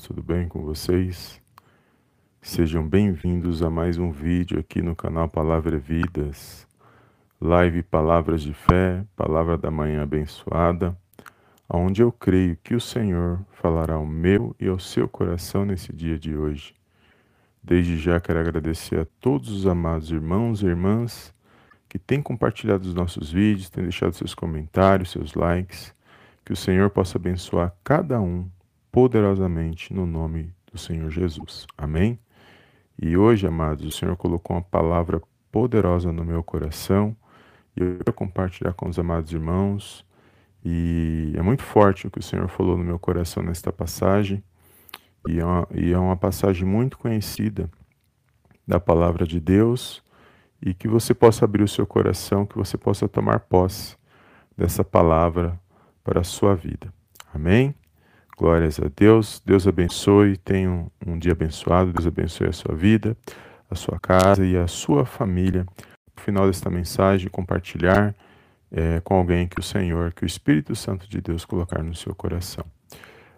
tudo bem com vocês? Sejam bem-vindos a mais um vídeo aqui no canal Palavra Vidas, live Palavras de Fé, Palavra da Manhã Abençoada, onde eu creio que o Senhor falará ao meu e ao seu coração nesse dia de hoje. Desde já quero agradecer a todos os amados irmãos e irmãs que têm compartilhado os nossos vídeos, têm deixado seus comentários, seus likes. Que o Senhor possa abençoar cada um poderosamente no nome do Senhor Jesus. Amém? E hoje, amados, o Senhor colocou uma palavra poderosa no meu coração e eu quero compartilhar com os amados irmãos. E é muito forte o que o Senhor falou no meu coração nesta passagem. E é uma, e é uma passagem muito conhecida da palavra de Deus. E que você possa abrir o seu coração, que você possa tomar posse dessa palavra para a sua vida. Amém? Glórias a Deus. Deus abençoe. Tenha um, dia abençoado. Deus abençoe a sua vida, a sua casa e a sua família. No final desta mensagem, compartilhar é, com alguém que o Senhor, que o Espírito Santo de Deus colocar no seu coração.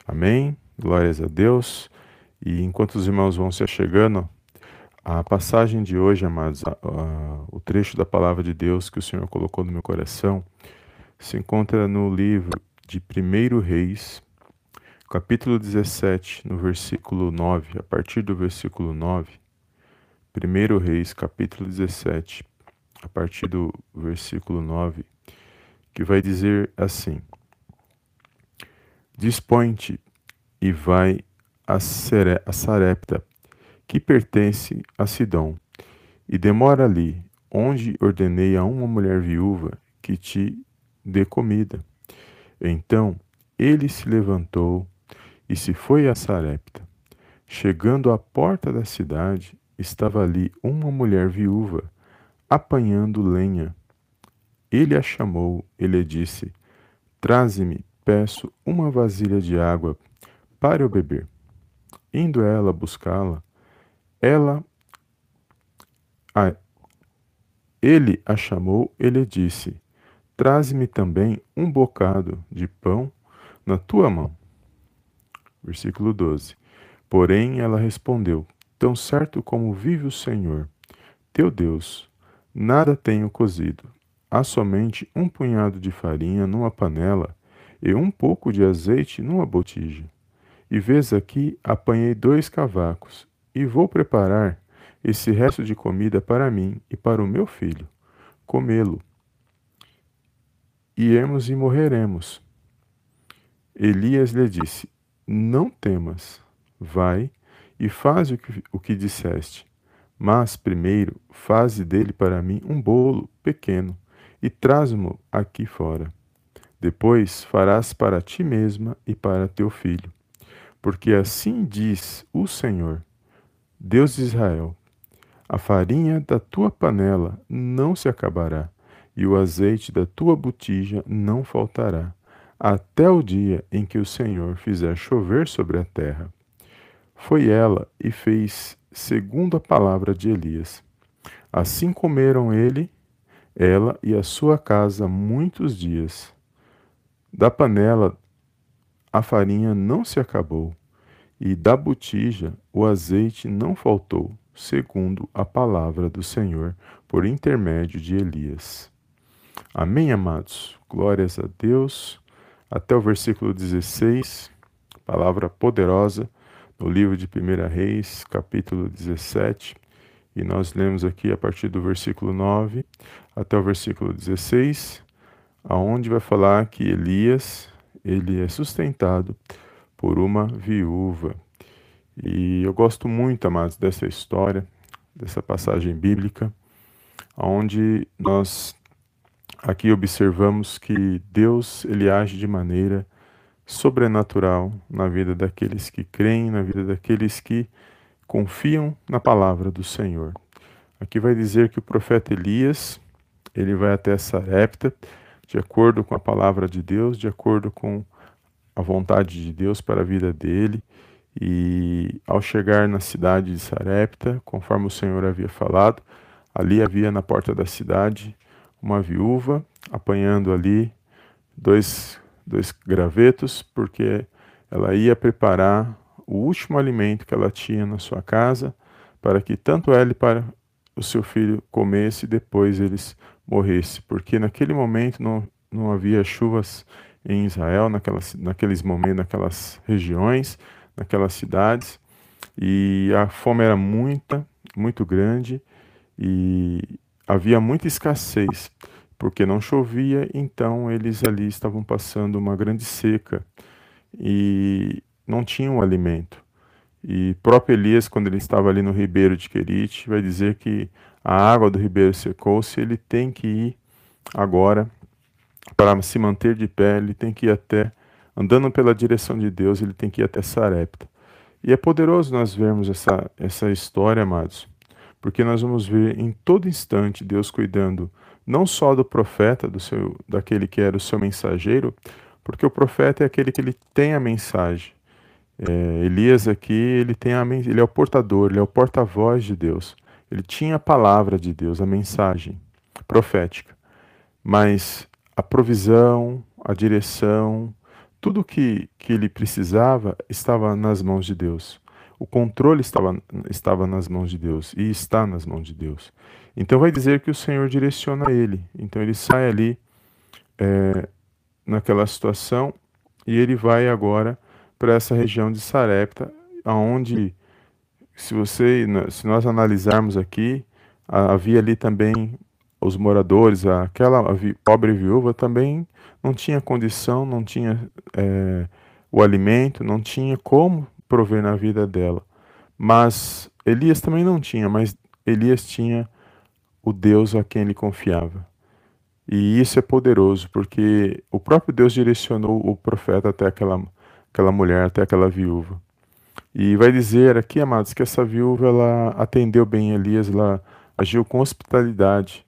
Amém. Glórias a Deus. E enquanto os irmãos vão se achegando, a passagem de hoje, amados, a, a, o trecho da palavra de Deus que o Senhor colocou no meu coração, se encontra no livro de 1 Reis, capítulo 17, no versículo 9, a partir do versículo 9, 1 Reis, capítulo 17, a partir do versículo 9, que vai dizer assim: Dispõe-te e vai a, Sere, a Sarepta, que pertence a Sidom, e demora ali, onde ordenei a uma mulher viúva que te dê comida. Então ele se levantou e se foi a Sarepta. Chegando à porta da cidade, estava ali uma mulher viúva, apanhando lenha. Ele a chamou e lhe disse: Traze-me, peço, uma vasilha de água para eu beber. Indo ela buscá-la, ela a, ele a chamou e lhe disse: Traze-me também um bocado de pão na tua mão. Versículo 12. Porém ela respondeu: Tão certo como vive o Senhor, teu Deus, nada tenho cozido. Há somente um punhado de farinha numa panela e um pouco de azeite numa botija. E vês aqui, apanhei dois cavacos, e vou preparar esse resto de comida para mim e para o meu filho, comê-lo. Iremos e morreremos. Elias lhe disse: não temas, vai e faz o que, o que disseste. Mas primeiro faze dele para mim um bolo pequeno e traz-mo aqui fora. Depois farás para ti mesma e para teu filho. Porque assim diz o Senhor, Deus de Israel: a farinha da tua panela não se acabará, e o azeite da tua botija não faltará até o dia em que o Senhor fizer chover sobre a terra. Foi ela e fez segundo a palavra de Elias. Assim comeram ele, ela e a sua casa muitos dias. Da panela a farinha não se acabou, e da botija o azeite não faltou, segundo a palavra do Senhor, por intermédio de Elias. Amém, amados? Glórias a Deus até o versículo 16, palavra poderosa no livro de 1 Reis, capítulo 17. E nós lemos aqui a partir do versículo 9 até o versículo 16, aonde vai falar que Elias, ele é sustentado por uma viúva. E eu gosto muito, amados, dessa história, dessa passagem bíblica, onde nós Aqui observamos que Deus ele age de maneira sobrenatural na vida daqueles que creem, na vida daqueles que confiam na palavra do Senhor. Aqui vai dizer que o profeta Elias, ele vai até Sarepta, de acordo com a palavra de Deus, de acordo com a vontade de Deus para a vida dele. E ao chegar na cidade de Sarepta, conforme o Senhor havia falado, ali havia na porta da cidade uma viúva apanhando ali dois, dois gravetos, porque ela ia preparar o último alimento que ela tinha na sua casa, para que tanto ela para o seu filho comesse e depois eles morressem, porque naquele momento não, não havia chuvas em Israel, naquelas, naqueles momentos, naquelas regiões, naquelas cidades, e a fome era muita, muito grande, e havia muita escassez, porque não chovia, então eles ali estavam passando uma grande seca e não tinham alimento. E próprio Elias, quando ele estava ali no ribeiro de Querite, vai dizer que a água do ribeiro secou-se, ele tem que ir agora para se manter de pé, ele tem que ir até, andando pela direção de Deus, ele tem que ir até Sarepta. E é poderoso nós vermos essa, essa história, amados, porque nós vamos ver em todo instante Deus cuidando não só do profeta, do seu, daquele que era o seu mensageiro, porque o profeta é aquele que ele tem a mensagem. É, Elias aqui, ele, tem a, ele é o portador, ele é o porta-voz de Deus. Ele tinha a palavra de Deus, a mensagem profética. Mas a provisão, a direção, tudo que, que ele precisava estava nas mãos de Deus. O controle estava, estava nas mãos de Deus e está nas mãos de Deus. Então vai dizer que o Senhor direciona ele. Então ele sai ali é, naquela situação e ele vai agora para essa região de Sarepta, aonde se você, se nós analisarmos aqui, havia ali também os moradores, aquela pobre viúva também não tinha condição, não tinha é, o alimento, não tinha como prover na vida dela. Mas Elias também não tinha, mas Elias tinha o Deus a quem ele confiava. E isso é poderoso, porque o próprio Deus direcionou o profeta até aquela, aquela mulher, até aquela viúva. E vai dizer aqui, amados, que essa viúva ela atendeu bem Elias, ela agiu com hospitalidade,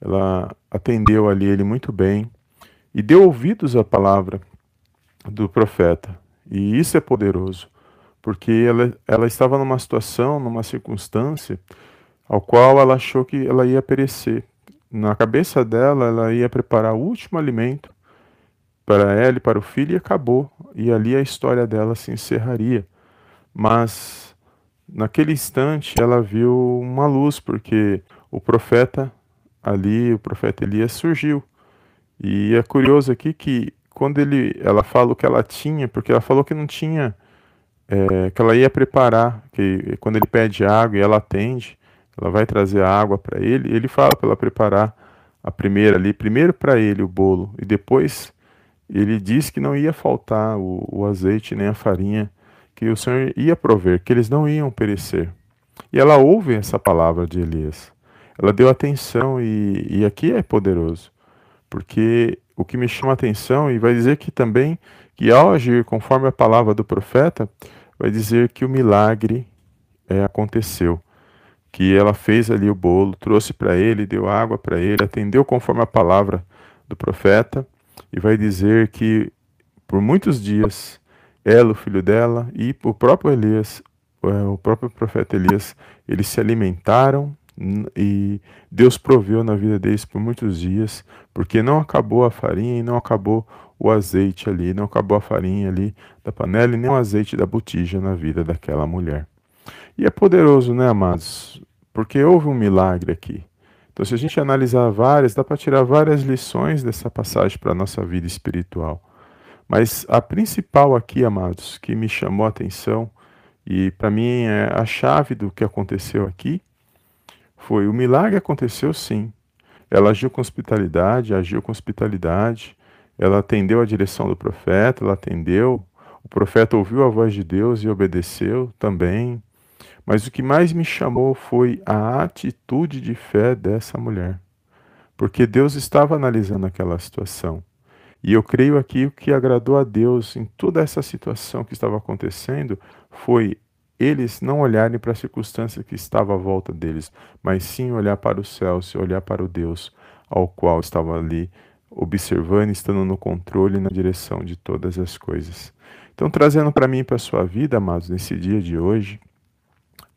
ela atendeu ali ele muito bem e deu ouvidos à palavra do profeta. E isso é poderoso, porque ela, ela estava numa situação, numa circunstância, ao qual ela achou que ela ia perecer na cabeça dela, ela ia preparar o último alimento para ela e para o filho e acabou. E ali a história dela se encerraria. Mas naquele instante ela viu uma luz, porque o profeta ali, o profeta Elias surgiu. E é curioso aqui que quando ele, ela fala o que ela tinha, porque ela falou que não tinha, é, que ela ia preparar, que quando ele pede água e ela atende, ela vai trazer a água para ele, ele fala para ela preparar a primeira ali, primeiro para ele o bolo, e depois ele diz que não ia faltar o, o, azeite nem a farinha, que o Senhor ia prover, que eles não iam perecer. E ela ouve essa palavra de Elias. Ela deu atenção e, e aqui é poderoso, porque o que me chama atenção e vai dizer que também que ao agir conforme a palavra do profeta, vai dizer que o milagre é, aconteceu que ela fez ali o bolo, trouxe para ele, deu água para ele, atendeu conforme a palavra do profeta, e vai dizer que por muitos dias ela, o filho dela e o próprio Elias, é, o próprio profeta Elias, eles se alimentaram e Deus proveu na vida deles por muitos dias, porque não acabou a farinha e não acabou o azeite ali, não acabou a farinha ali da panela e nem o azeite da botija na vida daquela mulher. E é poderoso, né, amados? Porque houve um milagre aqui. Então, se a gente analisar várias, dá para tirar várias lições dessa passagem para a nossa vida espiritual. Mas a principal aqui, amados, que me chamou a atenção e para mim é a chave do que aconteceu aqui, foi o milagre aconteceu sim. Ela agiu com hospitalidade, agiu com hospitalidade, ela atendeu a direção do profeta, ela atendeu, o profeta ouviu a voz de Deus e obedeceu também. Mas o que mais me chamou foi a atitude de fé dessa mulher. Porque Deus estava analisando aquela situação. E eu creio aqui o que agradou a Deus em toda essa situação que estava acontecendo foi eles não olharem para a circunstância que estava à volta deles, mas sim olhar para os céus e olhar para o Deus ao qual estava ali observando, estando no controle e na direção de todas as coisas. Então, trazendo para mim e para a sua vida, amados, nesse dia de hoje,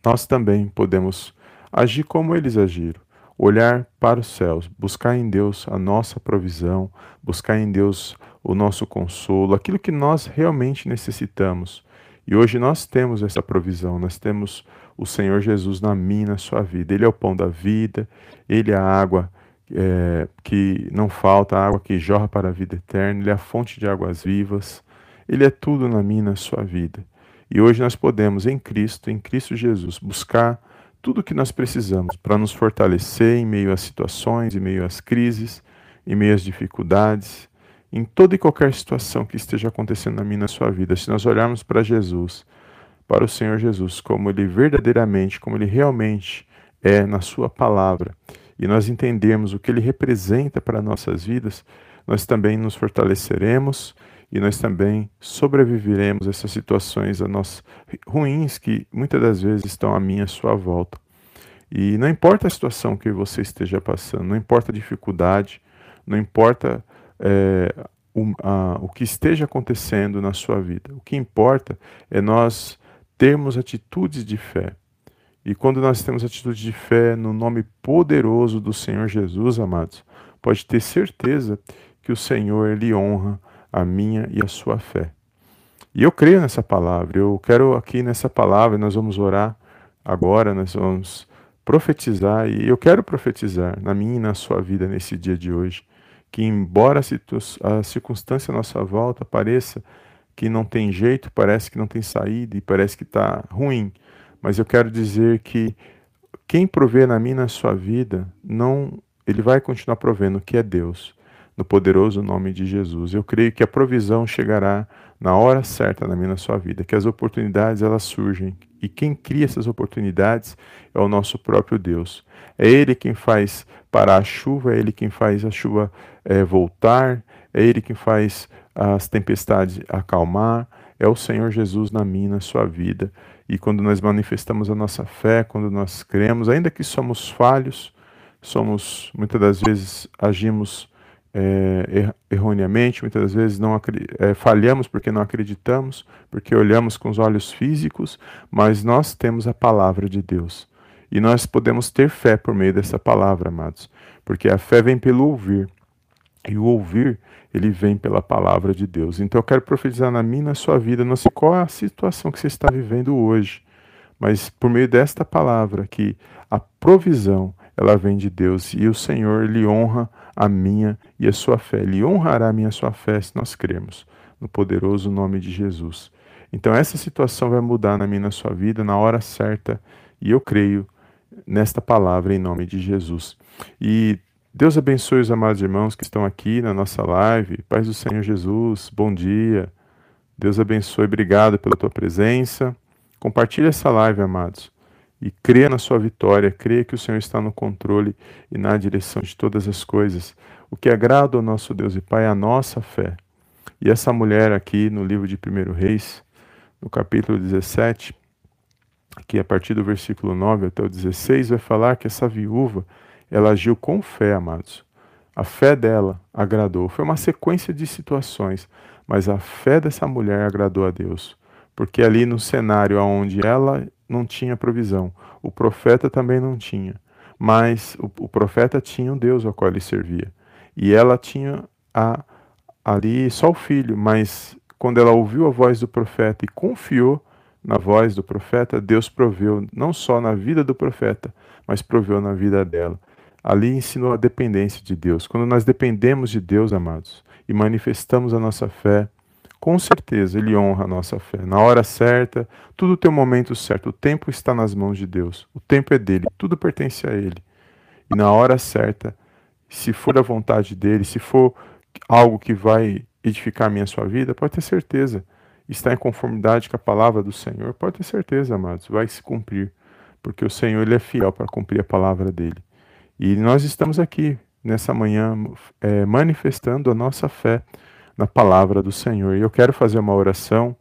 nós também podemos agir como eles agiram, olhar para os céus, buscar em Deus a nossa provisão, buscar em Deus o nosso consolo, aquilo que nós realmente necessitamos. E hoje nós temos essa provisão, nós temos o Senhor Jesus na minha, na sua vida. Ele é o pão da vida, Ele é a água é, que não falta, a água que jorra para a vida eterna, Ele é a fonte de águas vivas, Ele é tudo na minha, na sua vida. E hoje nós podemos, em Cristo, em Cristo Jesus, buscar tudo o que nós precisamos para nos fortalecer em meio às situações, em meio às crises, em meio às dificuldades, em toda e qualquer situação que esteja acontecendo na minha na sua vida. Se nós olharmos para Jesus, para o Senhor Jesus, como ele verdadeiramente, como ele realmente é na sua palavra, e nós entendermos o que ele representa para nossas vidas, nós também nos fortaleceremos e nós também sobreviveremos a essas situações a nós, ruins que muitas das vezes estão à minha à sua volta. E não importa a situação que você esteja passando, não importa a dificuldade, não importa é, o, a, o que esteja acontecendo na sua vida. O que importa é nós termos atitudes de fé. E quando nós temos atitude de fé no nome poderoso do Senhor Jesus, amados, pode ter certeza que o Senhor lhe honra a minha e a sua fé. E eu creio nessa palavra. Eu quero aqui nessa palavra, nós vamos orar agora, nós vamos profetizar e eu quero profetizar na minha e na sua vida nesse dia de hoje, que embora a, circunstância à nossa volta pareça que não tem jeito, parece que não tem saída e parece que está ruim, mas eu quero dizer que quem provê na e na sua vida, não, ele vai continuar provendo que é Deus no poderoso nome de Jesus. Eu creio que a provisão chegará na hora certa na minha na sua vida, que as oportunidades elas surgem e quem cria essas oportunidades é o nosso próprio Deus. É Ele quem faz parar a chuva, é Ele quem faz a chuva é, voltar, é Ele quem faz as tempestades acalmar, é o Senhor Jesus na minha, na sua vida. E quando nós manifestamos a nossa fé, quando nós cremos, ainda que somos falhos, somos muitas das vezes agimos é, erroneamente, muitas das vezes não é, falhamos porque não acreditamos, porque olhamos com os olhos físicos, mas nós temos a palavra de Deus. E nós podemos ter fé por meio dessa palavra, amados, porque a fé vem pelo ouvir, e o ouvir, ele vem pela palavra de Deus. Então eu quero profetizar na minha na sua vida, não sei qual é a situação que você está vivendo hoje, mas por meio desta palavra que a provisão, ela vem de Deus e o Senhor lhe honra a minha e a sua fé. Ele honrará a minha e a sua fé se nós cremos no poderoso nome de Jesus. Então essa situação vai mudar na minha e na sua vida na hora certa e eu creio nesta palavra em nome de Jesus. E Deus abençoe os amados irmãos que estão aqui na nossa live. Paz do Senhor Jesus, bom dia. Deus abençoe, obrigado pela tua presença. Compartilhe essa live, amados e creia na sua vitória, creia que o Senhor está no controle e na direção de todas as coisas. O que agrada ao nosso Deus e Pai é a nossa fé. E essa mulher aqui no livro de 1 Reis, no capítulo 17, que a partir do versículo 9 até o 16, vai falar que essa viúva, ela agiu com fé, amados. A fé dela agradou. Foi uma sequência de situações, mas a fé dessa mulher agradou a Deus. Porque ali no cenário onde ela não tinha provisão. O profeta também não tinha. Mas o, o profeta tinha um Deus ao qual ele servia. E ela tinha a, ali só o filho, mas quando ela ouviu a voz do profeta e confiou na voz do profeta, Deus proveu não só na vida do profeta, mas proveu na vida dela. Ali ensinou a dependência de Deus. Quando nós dependemos de Deus, amados, e manifestamos a nossa fé, com certeza Ele honra a nossa fé. Na hora certa, tudo tem o momento certo. O tempo está nas mãos de Deus. O tempo é dele, tudo pertence a Ele. E na hora certa, se for a vontade dele, se for algo que vai edificar a minha sua vida, pode ter certeza. Está em conformidade com a palavra do Senhor, pode ter certeza, amados, vai se cumprir. Porque o Senhor ele é fiel para cumprir a palavra dele. E nós estamos aqui nessa manhã é, manifestando a nossa fé na palavra do Senhor. E eu quero fazer uma oração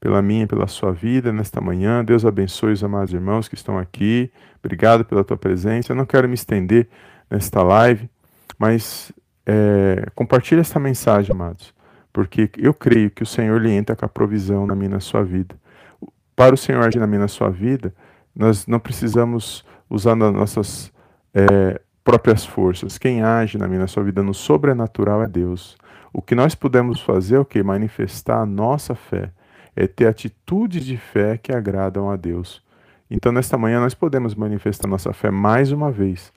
pela minha e pela sua vida nesta manhã. Deus abençoe os amados irmãos que estão aqui. Obrigado pela tua presença. Eu não quero me estender nesta live, mas é, compartilhe esta mensagem, amados, porque eu creio que o Senhor lhe entra com a provisão na minha na sua vida. Para o Senhor agir na minha na sua vida, nós não precisamos usar as nossas é, próprias forças. Quem age na minha na sua vida no sobrenatural é Deus. O que nós podemos fazer é o que? Manifestar a nossa fé. é ter atitudes de fé que agradam a Deus. Então, nesta manhã, nós podemos manifestar nossa fé mais uma vez.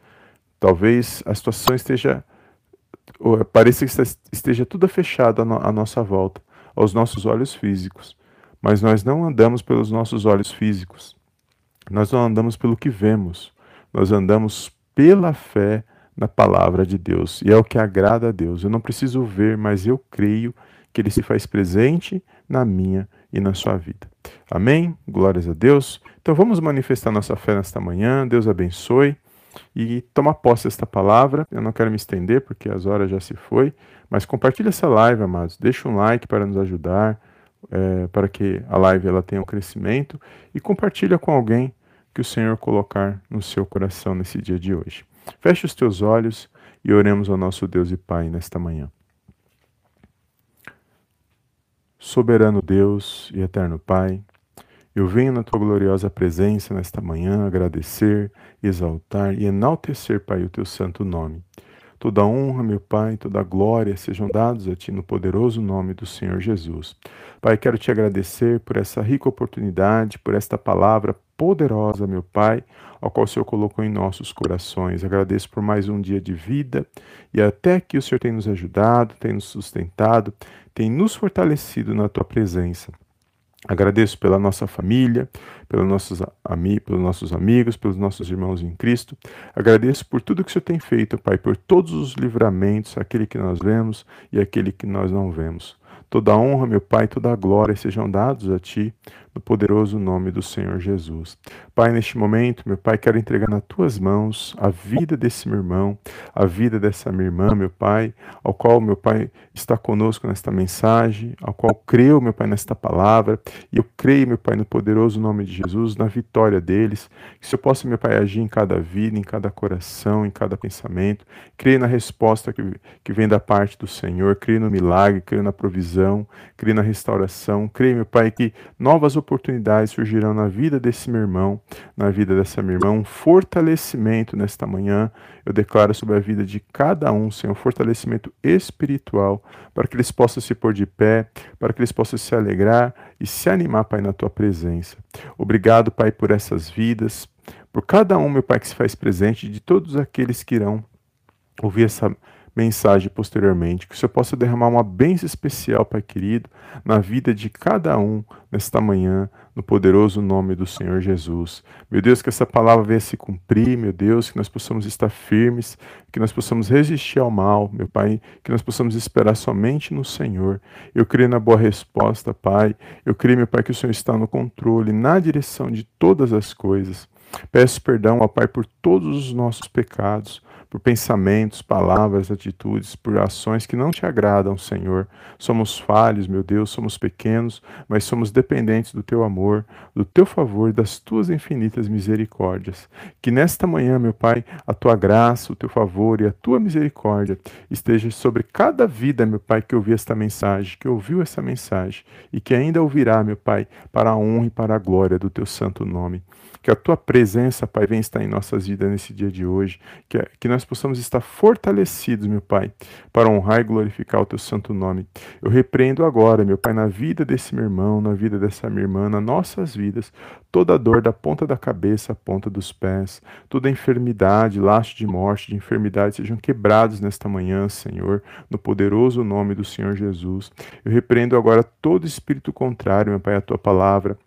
Talvez a situação esteja. pareça que esteja tudo fechado à nossa volta, aos nossos olhos físicos. Mas nós não andamos pelos nossos olhos físicos. Nós não andamos pelo que vemos. Nós andamos pela fé na palavra de Deus. E é o que agrada a Deus. Eu não preciso ver, mas eu creio que ele se faz presente na minha e na sua vida. Amém? Glórias a Deus. Então vamos manifestar nossa fé nesta manhã. Deus abençoe e toma posse desta palavra. Eu não quero me estender porque as horas já se foi, mas compartilhe essa live, amados. Deixa um like para nos ajudar, é, para que a live ela tenha um crescimento e compartilha com alguém que o Senhor colocar no seu coração nesse dia de hoje. Feche os teus olhos e oremos ao nosso Deus e Pai nesta manhã. Soberano Deus e eterno Pai, eu venho na tua gloriosa presença nesta manhã agradecer, exaltar e enaltecer, Pai, o teu santo nome. Toda honra, meu Pai, toda glória sejam dados a Ti no poderoso nome do Senhor Jesus. Pai, quero te agradecer por essa rica oportunidade, por esta palavra poderosa, meu Pai, ao qual o Senhor colocou em nossos corações. Agradeço por mais um dia de vida e até que o Senhor tem nos ajudado, tem nos sustentado, tem nos fortalecido na tua presença. Agradeço pela nossa família, pelos nossos, ami pelos nossos amigos, pelos nossos irmãos em Cristo. Agradeço por tudo que o Senhor tem feito, Pai, por todos os livramentos, aquele que nós vemos e aquele que nós não vemos. Toda a honra, meu Pai, toda a glória sejam dados a Ti, no poderoso nome do Senhor Jesus. Pai, neste momento, meu Pai, quero entregar nas Tuas mãos a vida desse meu irmão, a vida dessa minha irmã, meu Pai, ao qual, meu Pai, está conosco nesta mensagem, ao qual creu, meu Pai, nesta palavra, e eu creio, meu Pai, no poderoso nome de Jesus, na vitória deles, que se eu possa, meu Pai, agir em cada vida, em cada coração, em cada pensamento, creio na resposta que, que vem da parte do Senhor, creio no milagre, creio na provisão, creio na restauração, creio, meu Pai, que novas oportunidades surgirão na vida desse meu irmão, na vida dessa minha irmã, um fortalecimento nesta manhã. Eu declaro sobre a vida de cada um, Senhor, um fortalecimento espiritual, para que eles possam se pôr de pé, para que eles possam se alegrar e se animar, Pai, na tua presença. Obrigado, Pai, por essas vidas, por cada um, meu Pai, que se faz presente, de todos aqueles que irão ouvir essa mensagem posteriormente. Que o Senhor possa derramar uma bênção especial, Pai querido, na vida de cada um nesta manhã, no poderoso nome do Senhor Jesus. Meu Deus, que essa palavra venha se cumprir, meu Deus, que nós possamos estar firmes, que nós possamos resistir ao mal, meu Pai, que nós possamos esperar somente no Senhor. Eu creio na boa resposta, Pai. Eu creio, meu Pai, que o Senhor está no controle, na direção de todas as coisas. Peço perdão, ó Pai, por todos os nossos pecados por pensamentos, palavras, atitudes, por ações que não te agradam, Senhor. Somos falhos, meu Deus, somos pequenos, mas somos dependentes do teu amor, do teu favor das tuas infinitas misericórdias. Que nesta manhã, meu Pai, a tua graça, o teu favor e a tua misericórdia esteja sobre cada vida, meu Pai, que ouviu esta mensagem, que ouviu essa mensagem e que ainda ouvirá, meu Pai, para a honra e para a glória do teu santo nome. Que a tua presença, Pai, venha estar em nossas vidas nesse dia de hoje. Que, que nós possamos estar fortalecidos, meu Pai, para honrar e glorificar o teu santo nome. Eu repreendo agora, meu Pai, na vida desse meu irmão, na vida dessa minha irmã, nas nossas vidas, toda dor da ponta da cabeça à ponta dos pés, toda enfermidade, laço de morte, de enfermidade, sejam quebrados nesta manhã, Senhor, no poderoso nome do Senhor Jesus. Eu repreendo agora todo espírito contrário, meu Pai, à tua palavra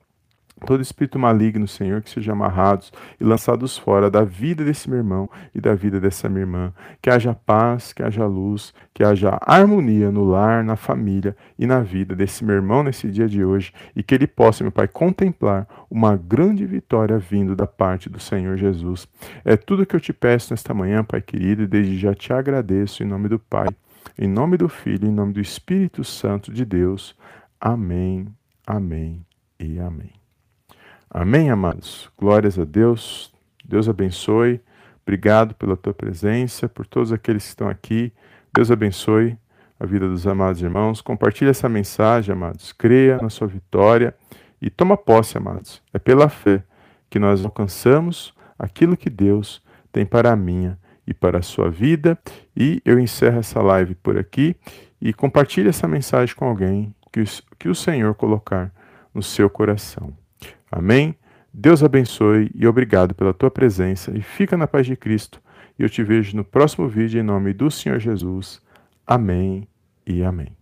todo espírito maligno, Senhor, que sejam amarrados e lançados fora da vida desse meu irmão e da vida dessa minha irmã. Que haja paz, que haja luz, que haja harmonia no lar, na família e na vida desse meu irmão nesse dia de hoje e que ele possa, meu Pai, contemplar uma grande vitória vindo da parte do Senhor Jesus. É tudo que eu te peço nesta manhã, Pai querido, e desde já te agradeço em nome do Pai, em nome do Filho, em nome do Espírito Santo de Deus. Amém, amém e amém. Amém, amados? Glórias a Deus. Deus abençoe. Obrigado pela tua presença, por todos aqueles que estão aqui. Deus abençoe a vida dos amados irmãos. Compartilhe essa mensagem, amados. Creia na sua vitória e toma posse, amados. É pela fé que nós alcançamos aquilo que Deus tem para a minha e para a sua vida. E eu encerro essa live por aqui e compartilhe essa mensagem com alguém que, que o Senhor colocar no seu coração. Amém? Deus abençoe e obrigado pela tua presença e fica na paz de Cristo. E eu te vejo no próximo vídeo em nome do Senhor Jesus. Amém e amém.